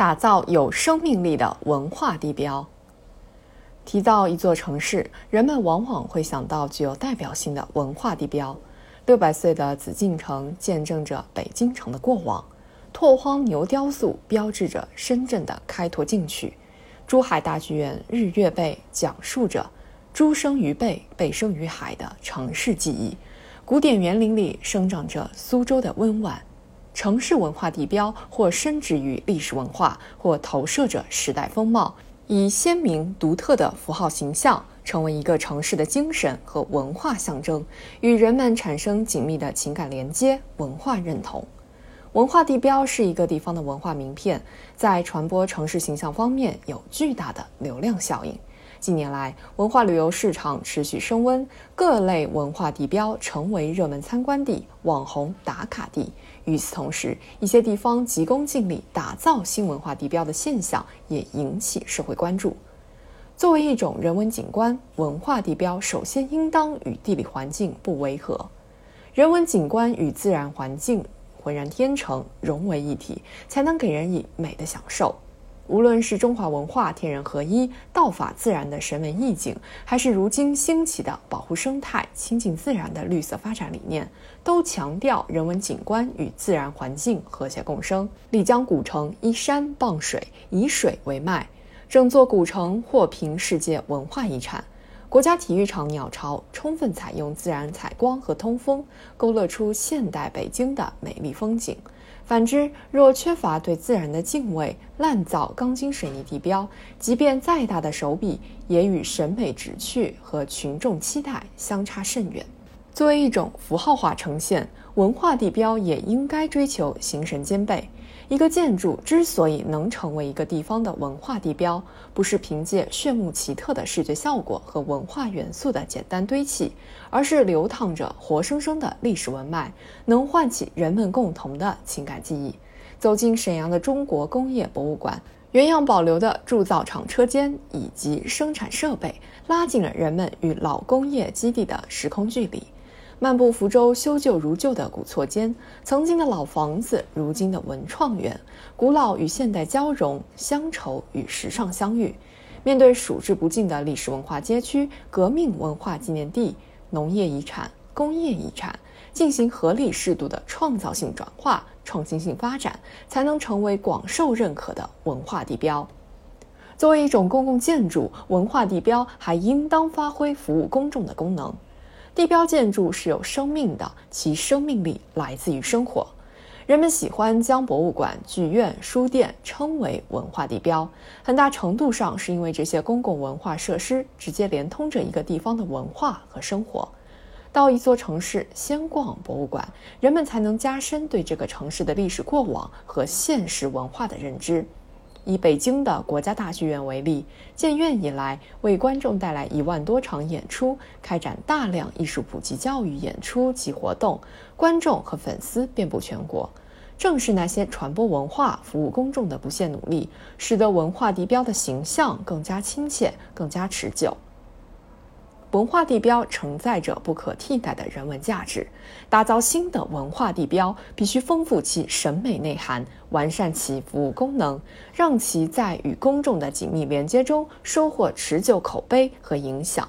打造有生命力的文化地标。提到一座城市，人们往往会想到具有代表性的文化地标。六百岁的紫禁城见证着北京城的过往，拓荒牛雕塑标志着深圳的开拓进取，珠海大剧院日月贝讲述着“珠生于贝，贝生于海”的城市记忆。古典园林里生长着苏州的温婉。城市文化地标或深植于历史文化，或投射着时代风貌，以鲜明独特的符号形象，成为一个城市的精神和文化象征，与人们产生紧密的情感连接、文化认同。文化地标是一个地方的文化名片，在传播城市形象方面有巨大的流量效应。近年来，文化旅游市场持续升温，各类文化地标成为热门参观地、网红打卡地。与此同时，一些地方急功近利打造新文化地标的现象也引起社会关注。作为一种人文景观，文化地标首先应当与地理环境不违和。人文景观与自然环境浑然天成，融为一体，才能给人以美的享受。无论是中华文化天人合一、道法自然的审美意境，还是如今兴起的保护生态、亲近自然的绿色发展理念，都强调人文景观与自然环境和谐共生。丽江古城依山傍水，以水为脉，整座古城获评世界文化遗产。国家体育场鸟巢充分采用自然采光和通风，勾勒出现代北京的美丽风景。反之，若缺乏对自然的敬畏，滥造钢筋水泥地标，即便再大的手笔，也与审美旨趣和群众期待相差甚远。作为一种符号化呈现，文化地标也应该追求形神兼备。一个建筑之所以能成为一个地方的文化地标，不是凭借炫目奇特的视觉效果和文化元素的简单堆砌，而是流淌着活生生的历史文脉，能唤起人们共同的情感记忆。走进沈阳的中国工业博物馆，原样保留的铸造厂车间以及生产设备，拉近了人们与老工业基地的时空距离。漫步福州修旧如旧的古厝间，曾经的老房子，如今的文创园，古老与现代交融，乡愁与时尚相遇。面对数之不尽的历史文化街区、革命文化纪念地、农业遗产、工业遗产，进行合理适度的创造性转化、创新性发展，才能成为广受认可的文化地标。作为一种公共建筑，文化地标还应当发挥服务公众的功能。地标建筑是有生命的，其生命力来自于生活。人们喜欢将博物馆、剧院、书店称为文化地标，很大程度上是因为这些公共文化设施直接连通着一个地方的文化和生活。到一座城市，先逛博物馆，人们才能加深对这个城市的历史过往和现实文化的认知。以北京的国家大剧院为例，建院以来为观众带来一万多场演出，开展大量艺术普及教育演出及活动，观众和粉丝遍布全国。正是那些传播文化、服务公众的不懈努力，使得文化地标的形象更加亲切、更加持久。文化地标承载着不可替代的人文价值，打造新的文化地标必须丰富其审美内涵，完善其服务功能，让其在与公众的紧密连接中收获持久口碑和影响。